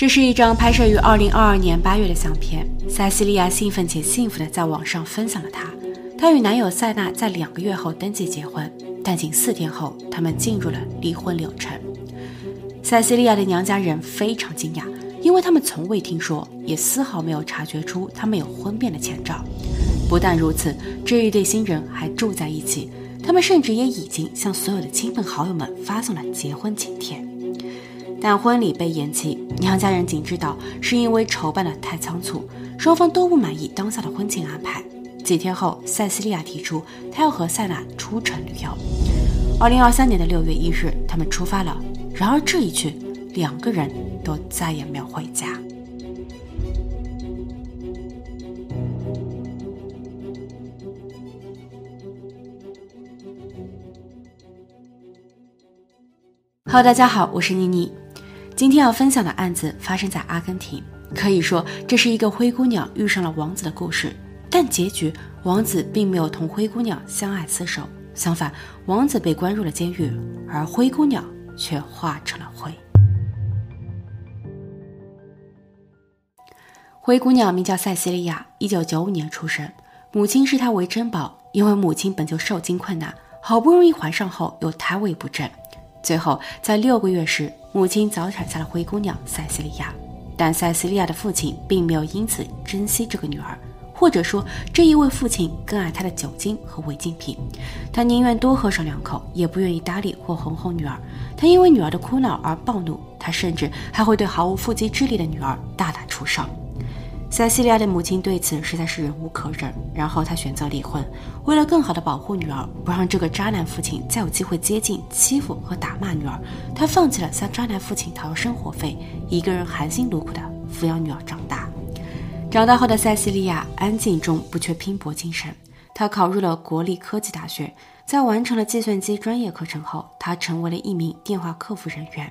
这是一张拍摄于二零二二年八月的相片。塞西利亚兴奋且幸福地在网上分享了她。她与男友塞纳在两个月后登记结婚，但仅四天后，他们进入了离婚流程。塞西利亚的娘家人非常惊讶，因为他们从未听说，也丝毫没有察觉出他们有婚变的前兆。不但如此，这一对新人还住在一起，他们甚至也已经向所有的亲朋好友们发送了结婚请帖。但婚礼被延期，娘家人仅知道是因为筹办的太仓促，双方都不满意当下的婚庆安排。几天后，塞西利亚提出她要和塞纳出城旅游。二零二三年的六月一日，他们出发了。然而这一去，两个人都再也没有回家。Hello，大家好，我是妮妮。今天要分享的案子发生在阿根廷，可以说这是一个灰姑娘遇上了王子的故事。但结局，王子并没有同灰姑娘相爱厮守，相反，王子被关入了监狱，而灰姑娘却化成了灰。灰姑娘名叫塞西利亚，一九九五年出生，母亲视她为珍宝，因为母亲本就受精困难，好不容易怀上后又胎位不正，最后在六个月时。母亲早产下了灰姑娘塞西利亚，但塞西利亚的父亲并没有因此珍惜这个女儿，或者说这一位父亲更爱她的酒精和违禁品，他宁愿多喝上两口，也不愿意搭理或哄哄女儿。他因为女儿的哭闹而暴怒，他甚至还会对毫无腹肌之力的女儿大打出手。塞西利亚的母亲对此实在是忍无可忍，然后她选择离婚。为了更好的保护女儿，不让这个渣男父亲再有机会接近、欺负和打骂女儿，她放弃了向渣男父亲讨要生活费，一个人含辛茹苦的抚养女儿长大。长大后的塞西利亚安静中不缺拼搏精神，她考入了国立科技大学，在完成了计算机专业课程后，她成为了一名电话客服人员。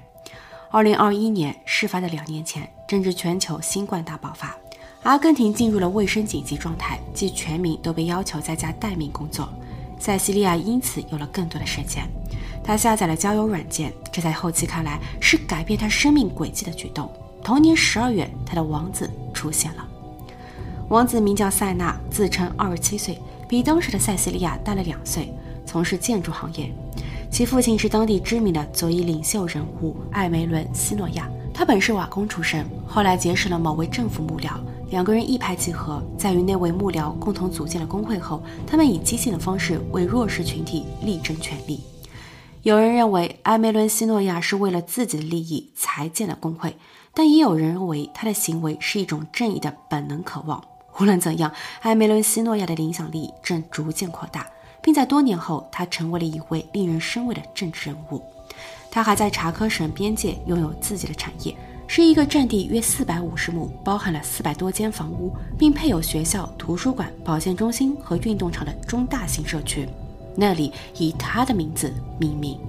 二零二一年，事发的两年前，正值全球新冠大爆发。阿根廷进入了卫生紧急状态，即全民都被要求在家待命工作。塞西利亚因此有了更多的时间，他下载了交友软件，这在后期看来是改变他生命轨迹的举动。同年十二月，他的王子出现了。王子名叫塞纳，自称二十七岁，比当时的塞西利亚大了两岁，从事建筑行业。其父亲是当地知名的左翼领袖人物艾梅伦·西诺亚，他本是瓦工出身，后来结识了某位政府幕僚。两个人一拍即合，在与那位幕僚共同组建了工会后，他们以激进的方式为弱势群体力争权利。有人认为埃梅伦·西诺亚是为了自己的利益才建了工会，但也有人认为他的行为是一种正义的本能渴望。无论怎样，埃梅伦·西诺亚的影响力正逐渐扩大，并在多年后，他成为了一位令人生畏的政治人物。他还在查科省边界拥有自己的产业。是一个占地约四百五十亩、包含了四百多间房屋，并配有学校、图书馆、保健中心和运动场的中大型社区。那里以他的名字命名。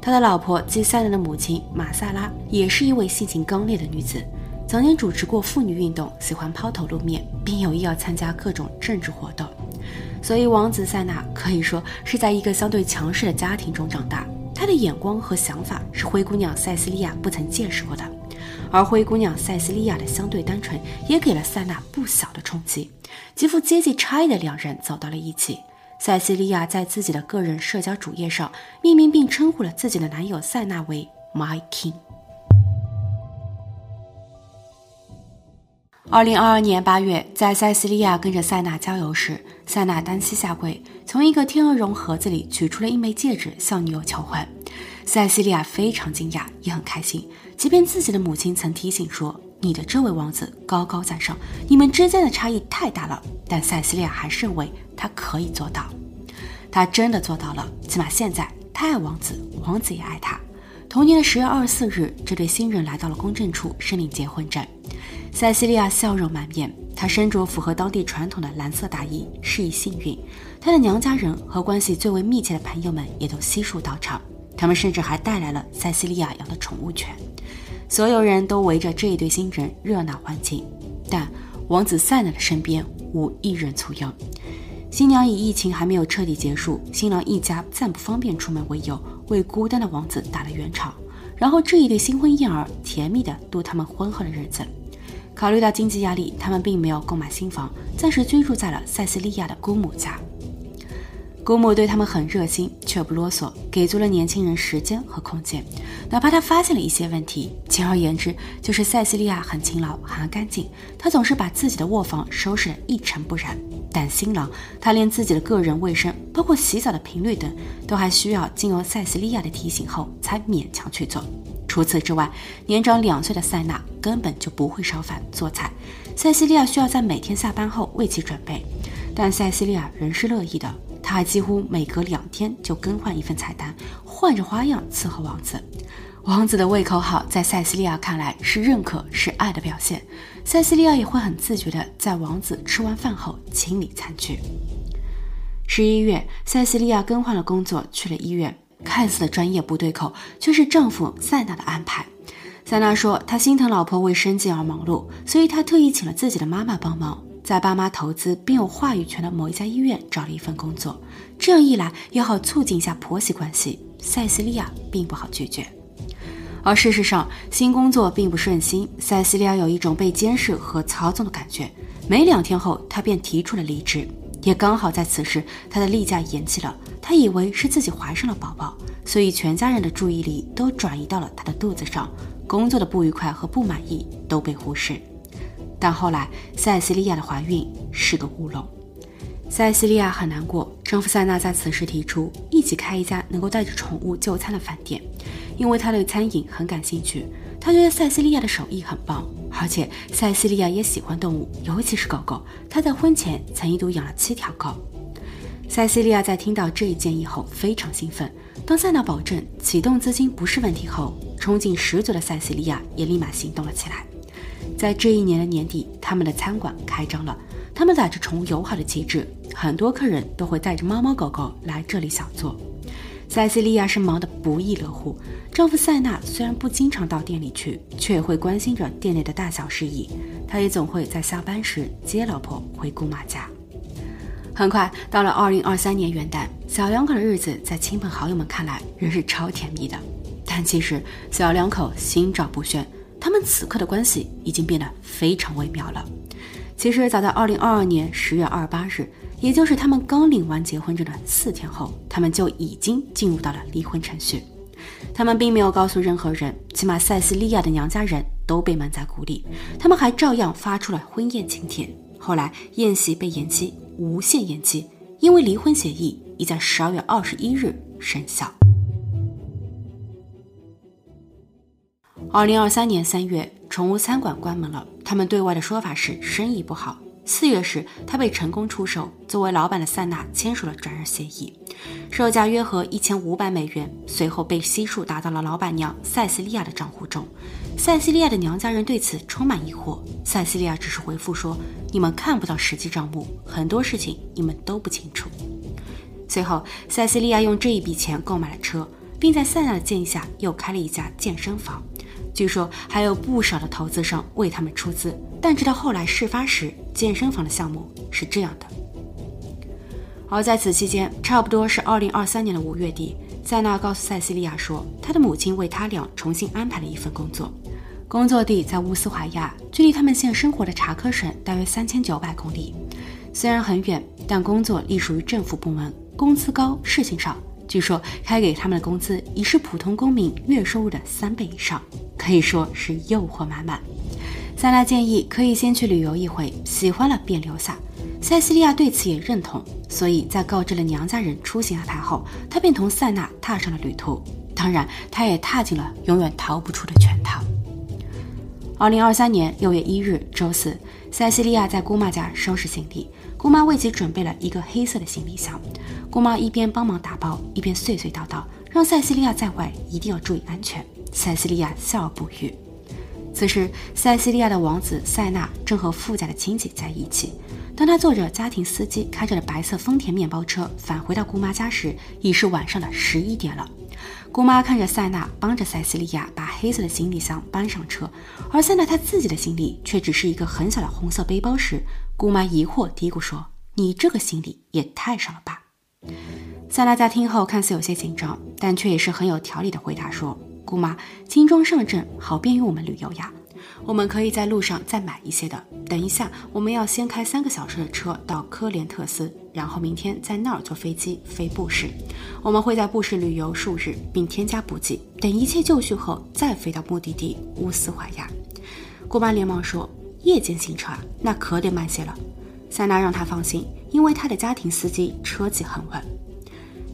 他的老婆即塞纳的母亲马萨拉也是一位性情刚烈的女子，曾经主持过妇女运动，喜欢抛头露面，并有意要参加各种政治活动。所以，王子塞纳可以说是在一个相对强势的家庭中长大。他的眼光和想法是灰姑娘塞西利亚不曾见识过的。而灰姑娘塞西利亚的相对单纯，也给了塞纳不小的冲击。极富阶级差异的两人走到了一起。塞西利亚在自己的个人社交主页上命名并称呼了自己的男友塞纳为 My King。二零二二年八月，在塞西利亚跟着塞纳郊游时，塞纳单膝下跪，从一个天鹅绒盒子里取出了一枚戒指，向女友求婚。塞西利亚非常惊讶，也很开心。即便自己的母亲曾提醒说：“你的这位王子高高在上，你们之间的差异太大了。”但塞西利亚还是认为他可以做到。他真的做到了，起码现在他爱王子，王子也爱他。同年的十月二十四日，这对新人来到了公证处申领结婚证。塞西利亚笑容满面，她身着符合当地传统的蓝色大衣，示意幸运。她的娘家人和关系最为密切的朋友们也都悉数到场，他们甚至还带来了塞西利亚养的宠物犬。所有人都围着这一对新人热闹欢庆，但王子塞纳的身边无一人簇拥。新娘以疫情还没有彻底结束，新郎一家暂不方便出门为由，为孤单的王子打了圆场。然后这一对新婚燕尔甜蜜地度他们婚后的日子。考虑到经济压力，他们并没有购买新房，暂时居住在了塞西利亚的姑母家。姑母对他们很热心，却不啰嗦，给足了年轻人时间和空间。哪怕他发现了一些问题，简而言之，就是塞西利亚很勤劳、很干净。她总是把自己的卧房收拾得一尘不染。但新郎，他连自己的个人卫生，包括洗澡的频率等，都还需要经由塞西利亚的提醒后才勉强去做。除此之外，年长两岁的塞纳根本就不会烧饭做菜，塞西利亚需要在每天下班后为其准备。但塞西利亚仍是乐意的。他还几乎每隔两天就更换一份菜单，换着花样伺候王子。王子的胃口好，在塞西利亚看来是认可，是爱的表现。塞西利亚也会很自觉地在王子吃完饭后清理餐具。十一月，塞西利亚更换了工作，去了医院。看似的专业不对口，却是丈夫塞纳的安排。塞纳说，他心疼老婆为生计而忙碌，所以他特意请了自己的妈妈帮忙。在爸妈投资并有话语权的某一家医院找了一份工作，这样一来也好促进一下婆媳关系。塞西利亚并不好拒绝，而事实上新工作并不顺心。塞西利亚有一种被监视和操纵的感觉，没两天后她便提出了离职。也刚好在此时，她的例假延期了。她以为是自己怀上了宝宝，所以全家人的注意力都转移到了她的肚子上，工作的不愉快和不满意都被忽视。但后来，塞西利亚的怀孕是个乌龙。塞西利亚很难过，丈夫塞纳在此时提出一起开一家能够带着宠物就餐的饭店，因为他对餐饮很感兴趣。他觉得塞西利亚的手艺很棒，而且塞西利亚也喜欢动物，尤其是狗狗。他在婚前曾一度养了七条狗。塞西利亚在听到这一建议后非常兴奋。当塞纳保证启动资金不是问题后，冲劲十足的塞西利亚也立马行动了起来。在这一年的年底，他们的餐馆开张了。他们打着宠物友好的旗帜，很多客人都会带着猫猫狗狗来这里小坐。塞西利亚是忙得不亦乐乎。丈夫塞纳虽然不经常到店里去，却也会关心着店内的大小事宜。他也总会在下班时接老婆回姑妈家。很快到了二零二三年元旦，小两口的日子在亲朋好友们看来仍是超甜蜜的。但其实小两口心照不宣。他们此刻的关系已经变得非常微妙了。其实早在二零二二年十月二十八日，也就是他们刚领完结婚证的四天后，他们就已经进入到了离婚程序。他们并没有告诉任何人，起码塞西利亚的娘家人都被蒙在鼓里。他们还照样发出了婚宴请帖。后来宴席被延期，无限延期，因为离婚协议已在十二月二十一日生效。二零二三年三月，宠物餐馆关门了。他们对外的说法是生意不好。四月时，他被成功出售。作为老板的塞纳签署了转让协议，售价约合一千五百美元。随后被悉数打到了老板娘塞西利亚的账户中。塞西利亚的娘家人对此充满疑惑。塞西利亚只是回复说：“你们看不到实际账目，很多事情你们都不清楚。”随后，塞西利亚用这一笔钱购买了车，并在塞纳的建议下又开了一家健身房。据说还有不少的投资商为他们出资，但直到后来事发时，健身房的项目是这样的。而在此期间，差不多是二零二三年的五月底，塞纳告诉塞西利亚说，他的母亲为他俩重新安排了一份工作，工作地在乌斯怀亚，距离他们现生活的查科省大约三千九百公里。虽然很远，但工作隶属于政府部门，工资高，事情少。据说开给他们的工资已是普通公民月收入的三倍以上，可以说是诱惑满满。塞纳建议可以先去旅游一回，喜欢了便留下。塞西利亚对此也认同，所以在告知了娘家人出行安排后，她便同塞纳踏上了旅途。当然，他也踏进了永远逃不出的圈套。二零二三年六月一日周四，塞西利亚在姑妈家收拾行李。姑妈为其准备了一个黑色的行李箱，姑妈一边帮忙打包，一边碎碎叨叨，让塞西利亚在外一定要注意安全。塞西利亚笑而不语。此时，塞西利亚的王子塞纳正和富家的亲戚在一起。当他坐着家庭司机开着的白色丰田面包车返回到姑妈家时，已是晚上的十一点了。姑妈看着塞纳帮着塞西利亚把黑色的行李箱搬上车，而塞纳他自己的行李却只是一个很小的红色背包时，姑妈疑惑嘀咕说：“你这个行李也太少了吧？”塞纳在听后看似有些紧张，但却也是很有条理的回答说：“姑妈，轻装上阵，好便于我们旅游呀。”我们可以在路上再买一些的。等一下，我们要先开三个小时的车到科连特斯，然后明天在那儿坐飞机飞布什。我们会在布什旅游数日，并添加补给。等一切就绪后，再飞到目的地乌斯怀亚。姑妈连忙说：“夜间行车啊，那可得慢些了。”塞纳让他放心，因为他的家庭司机车技很稳。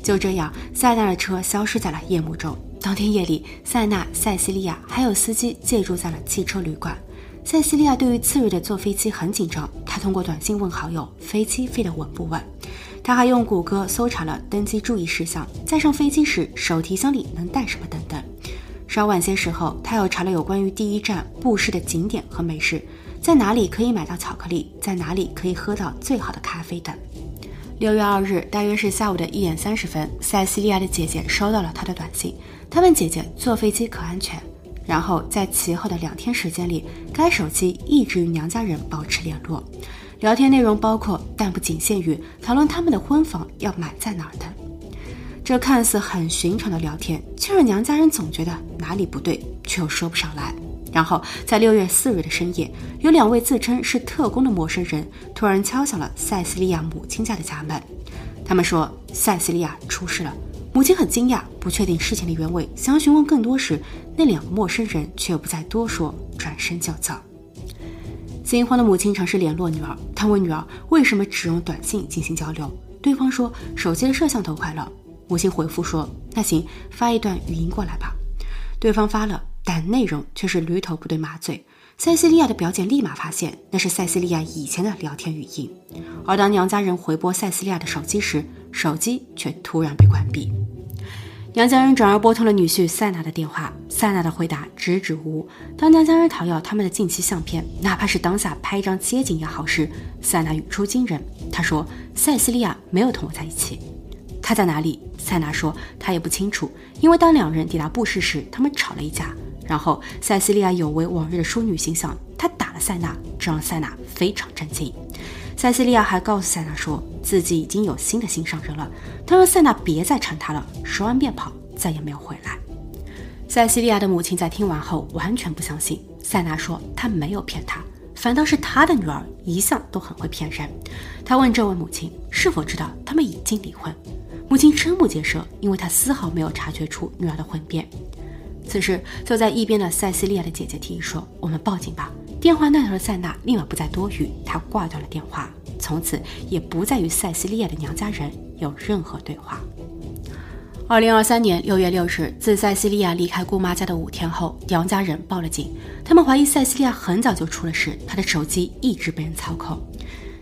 就这样，塞纳的车消失在了夜幕中。当天夜里，塞纳、塞西利亚还有司机借住在了汽车旅馆。塞西利亚对于次日的坐飞机很紧张，他通过短信问好友飞机飞得稳不稳。他还用谷歌搜查了登机注意事项，在上飞机时手提箱里能带什么等等。稍晚些时候，他又查了有关于第一站布什的景点和美食，在哪里可以买到巧克力，在哪里可以喝到最好的咖啡等。六月二日，大约是下午的一点三十分，塞西利亚的姐姐收到了他的短信。他问姐姐坐飞机可安全，然后在其后的两天时间里，该手机一直与娘家人保持联络，聊天内容包括但不仅限于讨论他们的婚房要买在哪儿的。这看似很寻常的聊天，却让娘家人总觉得哪里不对，却又说不上来。然后在六月四日的深夜，有两位自称是特工的陌生人突然敲响了塞西利亚母亲家的家门，他们说塞西利亚出事了。母亲很惊讶，不确定事情的原委，想要询问更多时，那两个陌生人却不再多说，转身就走。惊慌的母亲尝试联络女儿，她问女儿为什么只用短信进行交流，对方说手机的摄像头坏了。母亲回复说：“那行，发一段语音过来吧。”对方发了，但内容却是驴头不对马嘴。塞西利亚的表姐立马发现那是塞西利亚以前的聊天语音，而当娘家人回拨塞西利亚的手机时，手机却突然被关闭。娘家人转而拨通了女婿塞纳的电话，塞纳的回答支支吾吾。当娘家人讨要他们的近期相片，哪怕是当下拍一张街景也好时，塞纳语出惊人。他说：“塞西利亚没有同我在一起，他在哪里？”塞纳说：“他也不清楚，因为当两人抵达布什时，他们吵了一架。然后塞西利亚有违往日的淑女形象，她打了塞纳，这让塞纳非常震惊。”塞西利亚还告诉塞纳说自己已经有新的心上人了，他让塞纳别再缠他了。说完便跑，再也没有回来。塞西利亚的母亲在听完后完全不相信。塞纳说他没有骗她，反倒是他的女儿一向都很会骗人。他问这位母亲是否知道他们已经离婚，母亲瞠目结舌，因为她丝毫没有察觉出女儿的婚变。此时坐在一边的塞西利亚的姐姐提议说：“我们报警吧。”电话那头的塞纳立马不再多语，他挂断了电话，从此也不再与塞西利亚的娘家人有任何对话。二零二三年六月六日，自塞西利亚离开姑妈家的五天后，娘家人报了警，他们怀疑塞西利亚很早就出了事，她的手机一直被人操控。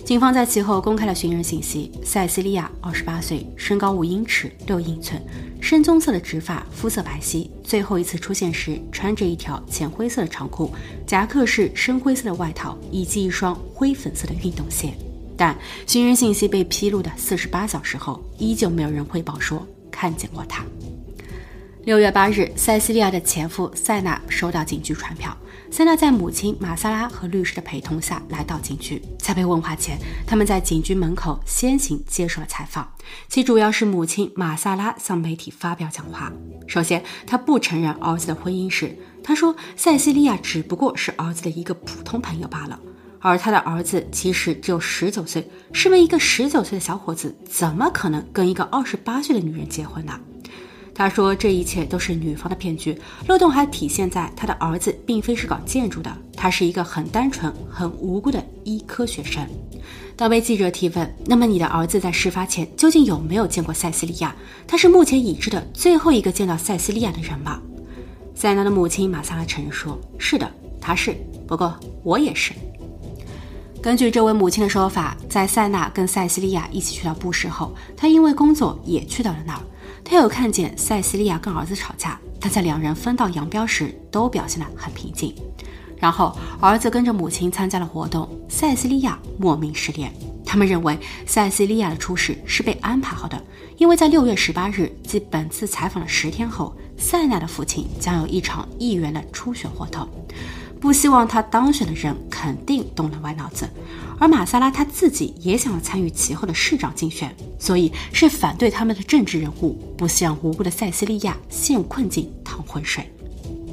警方在其后公开了寻人信息：塞西利亚，二十八岁，身高五英尺六英寸，深棕色的直发，肤色白皙。最后一次出现时，穿着一条浅灰色的长裤，夹克是深灰色的外套，以及一双灰粉色的运动鞋。但寻人信息被披露的四十八小时后，依旧没有人汇报说看见过他。六月八日，塞西利亚的前夫塞纳收到警局传票。塞纳在母亲马萨拉和律师的陪同下来到警局，在被问话前，他们在警局门口先行接受了采访。其主要是母亲马萨拉向媒体发表讲话。首先，他不承认儿子的婚姻史。他说，塞西利亚只不过是儿子的一个普通朋友罢了，而他的儿子其实只有十九岁。身为一个十九岁的小伙子，怎么可能跟一个二十八岁的女人结婚呢？他说：“这一切都是女方的骗局，漏洞还体现在他的儿子并非是搞建筑的，他是一个很单纯、很无辜的医科学生。”当被记者提问：“那么你的儿子在事发前究竟有没有见过塞西利亚？他是目前已知的最后一个见到塞西利亚的人吗？”塞纳的母亲马萨拉承认说：“是的，他是。不过我也是。”根据这位母亲的说法，在塞纳跟塞西利亚一起去到布什后，他因为工作也去到了那儿。他有看见塞西利亚跟儿子吵架，但在两人分道扬镳时，都表现得很平静。然后儿子跟着母亲参加了活动，塞西利亚莫名失联。他们认为塞西利亚的出事是被安排好的，因为在六月十八日，即本次采访的十天后，塞纳的父亲将有一场议员的初选活动。不希望他当选的人肯定动了歪脑子，而马萨拉他自己也想要参与其后的市长竞选，所以是反对他们的政治人物，不希望无辜的塞西利亚陷入困境趟浑水。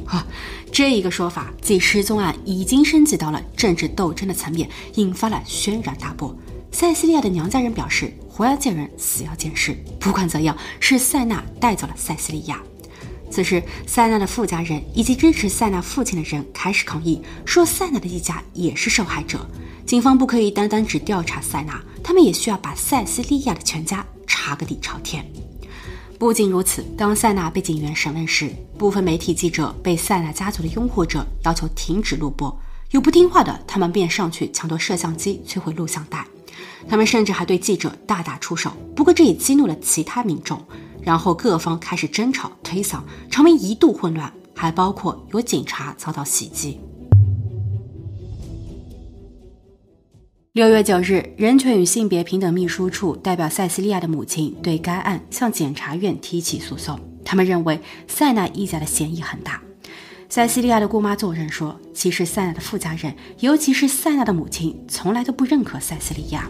啊，这一个说法，即失踪案已经升级到了政治斗争的层面，引发了轩然大波。塞西利亚的娘家人表示，活要见人，死要见尸，不管怎样，是塞纳带走了塞西利亚。此时，塞纳的富家人以及支持塞纳父亲的人开始抗议，说塞纳的一家也是受害者。警方不可以单单只调查塞纳，他们也需要把塞西利亚的全家查个底朝天。不仅如此，当塞纳被警员审问时，部分媒体记者被塞纳家族的拥护者要求停止录播，有不听话的，他们便上去抢夺摄像机，摧毁录像带。他们甚至还对记者大打出手。不过，这也激怒了其他民众。然后各方开始争吵推搡，场面一度混乱，还包括有警察遭到袭击。六月九日，人权与性别平等秘书处代表塞西利亚的母亲对该案向检察院提起诉讼，他们认为塞纳一家的嫌疑很大。塞西利亚的姑妈作证说，其实塞纳的富家人，尤其是塞纳的母亲，从来都不认可塞西利亚。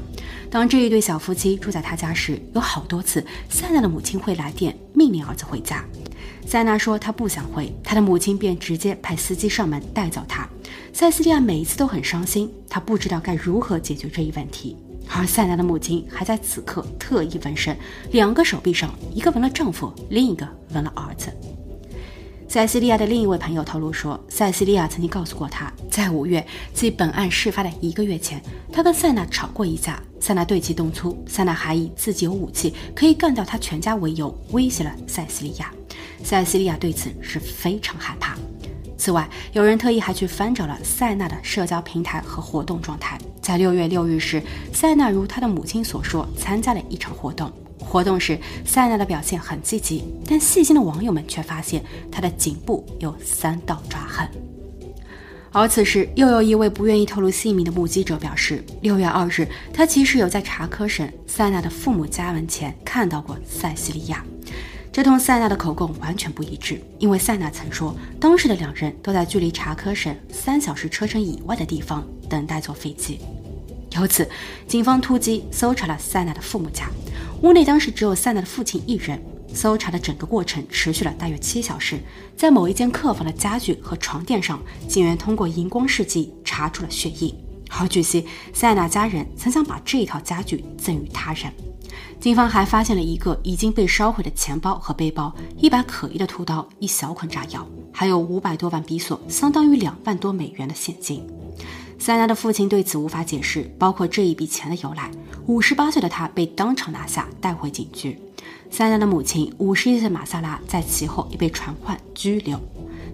当这一对小夫妻住在他家时，有好多次，塞纳的母亲会来电命令儿子回家。塞纳说他不想回，他的母亲便直接派司机上门带走他。塞西利亚每一次都很伤心，他不知道该如何解决这一问题。而塞纳的母亲还在此刻特意纹身，两个手臂上，一个纹了丈夫，另一个纹了儿子。塞西利亚的另一位朋友透露说，塞西利亚曾经告诉过他，在五月，即本案事发的一个月前，他跟塞纳吵过一架，塞纳对其动粗，塞纳还以自己有武器可以干掉他全家为由，威胁了塞西利亚。塞西利亚对此是非常害怕。此外，有人特意还去翻找了塞纳的社交平台和活动状态，在六月六日时，塞纳如他的母亲所说，参加了一场活动。活动时，塞纳的表现很积极，但细心的网友们却发现他的颈部有三道抓痕。而此时，又有一位不愿意透露姓名的目击者表示，六月二日，他其实有在查科省塞纳的父母家门前看到过塞西利亚。这同塞纳的口供完全不一致，因为塞纳曾说，当时的两人都在距离查科省三小时车程以外的地方等待坐飞机。由此，警方突击搜查了塞纳的父母家。屋内当时只有塞纳的父亲一人。搜查的整个过程持续了大约七小时。在某一间客房的家具和床垫上，警员通过荧光试剂查出了血印。而据悉，塞纳家人曾想把这一套家具赠予他人。警方还发现了一个已经被烧毁的钱包和背包，一把可疑的屠刀，一小捆炸药，还有五百多万比索，相当于两万多美元的现金。塞纳的父亲对此无法解释，包括这一笔钱的由来。五十八岁的他被当场拿下，带回警局。塞纳的母亲五十一岁的马萨拉在其后也被传唤拘留。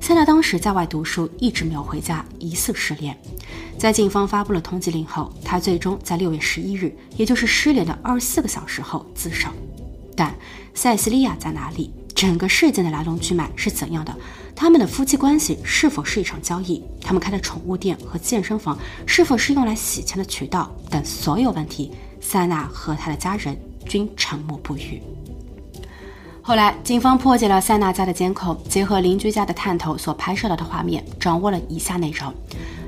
塞纳当时在外读书，一直没有回家，疑似失联。在警方发布了通缉令后，他最终在六月十一日，也就是失联的二十四个小时后自首。但塞西利亚在哪里？整个事件的来龙去脉是怎样的？他们的夫妻关系是否是一场交易？他们开的宠物店和健身房是否是用来洗钱的渠道？等所有问题，塞纳和他的家人均沉默不语。后来，警方破解了塞纳家的监控，结合邻居家的探头所拍摄到的画面，掌握了以下内容：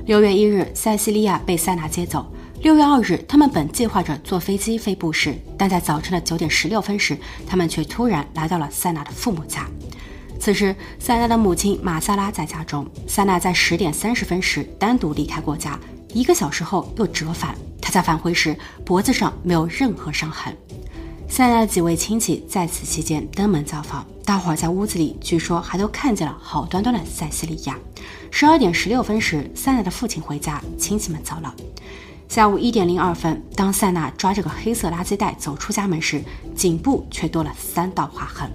六月一日，塞西利亚被塞纳接走。六月二日，他们本计划着坐飞机飞布什，但在早晨的九点十六分时，他们却突然来到了塞纳的父母家。此时，塞纳的母亲马萨拉在家中。塞纳在十点三十分时单独离开过家，一个小时后又折返。他在返回时脖子上没有任何伤痕。塞纳的几位亲戚在此期间登门造访，大伙儿在屋子里据说还都看见了好端端的塞西利亚。十二点十六分时，塞纳的父亲回家，亲戚们走了。下午一点零二分，当塞纳抓着个黑色垃圾袋走出家门时，颈部却多了三道划痕。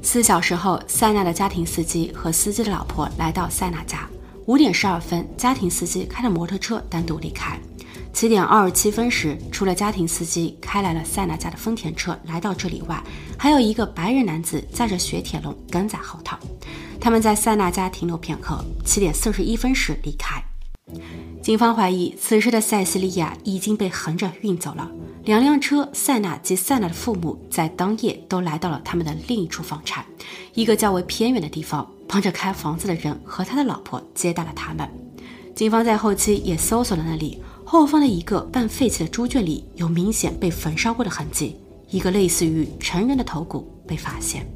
四小时后，塞纳的家庭司机和司机的老婆来到塞纳家。五点十二分，家庭司机开着摩托车单独离开。七点二十七分时，除了家庭司机开来了塞纳家的丰田车来到这里外，还有一个白人男子载着雪铁龙跟在后头。他们在塞纳家停留片刻。七点四十一分时离开。警方怀疑此时的塞西利亚已经被横着运走了。两辆车，塞纳及塞纳的父母在当夜都来到了他们的另一处房产，一个较为偏远的地方。帮着开房子的人和他的老婆接待了他们。警方在后期也搜索了那里，后方的一个半废弃的猪圈里有明显被焚烧过的痕迹，一个类似于成人的头骨被发现。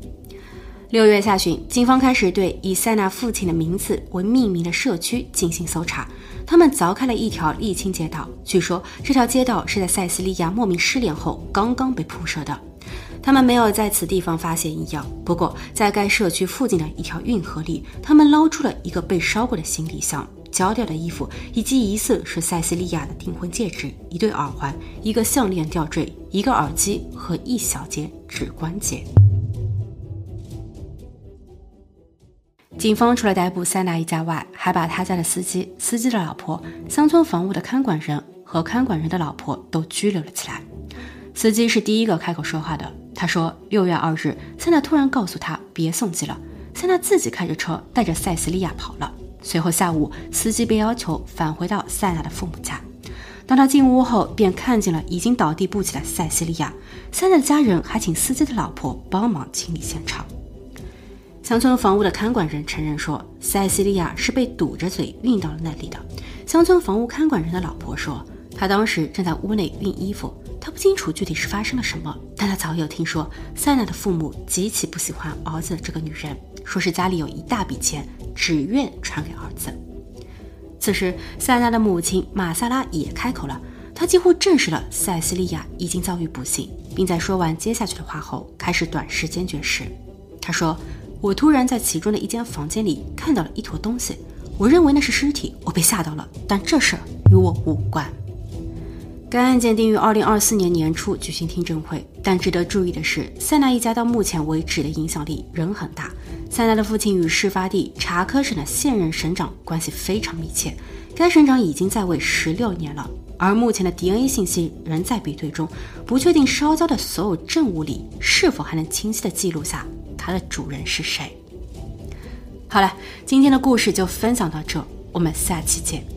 六月下旬，警方开始对以塞纳父亲的名字为命名的社区进行搜查。他们凿开了一条沥青街道，据说这条街道是在塞西利亚莫名失联后刚刚被铺设的。他们没有在此地方发现异样，不过在该社区附近的一条运河里，他们捞出了一个被烧过的行李箱、焦掉的衣服，以及疑似是塞西利亚的订婚戒指、一对耳环、一个项链吊坠、一个耳机和一小节指关节。警方除了逮捕塞纳一家外，还把他家的司机、司机的老婆、乡村房屋的看管人和看管人的老婆都拘留了起来。司机是第一个开口说话的。他说：“六月二日，塞纳突然告诉他别送机了。塞纳自己开着车带着塞西利亚跑了。随后下午，司机被要求返回到塞纳的父母家。当他进屋后，便看见了已经倒地不起的塞西利亚。塞纳的家人还请司机的老婆帮忙清理现场。乡村房屋的看管人承认说，塞西利亚是被堵着嘴运到了那里的。乡村房屋看管人的老婆说，他当时正在屋内熨衣服。”他不清楚具体是发生了什么，但他早有听说塞纳的父母极其不喜欢儿子这个女人，说是家里有一大笔钱，只愿传给儿子。此时，塞纳的母亲马萨拉也开口了，她几乎证实了塞西利亚已经遭遇不幸，并在说完接下去的话后，开始短时间绝食。她说：“我突然在其中的一间房间里看到了一坨东西，我认为那是尸体，我被吓到了，但这事儿与我无关。”该案件定于二零二四年年初举行听证会，但值得注意的是，塞纳一家到目前为止的影响力仍很大。塞纳的父亲与事发地查科省的现任省长关系非常密切，该省长已经在位十六年了。而目前的 DNA 信息仍在比对中，不确定烧焦的所有证物里是否还能清晰地记录下它的主人是谁。好了，今天的故事就分享到这，我们下期见。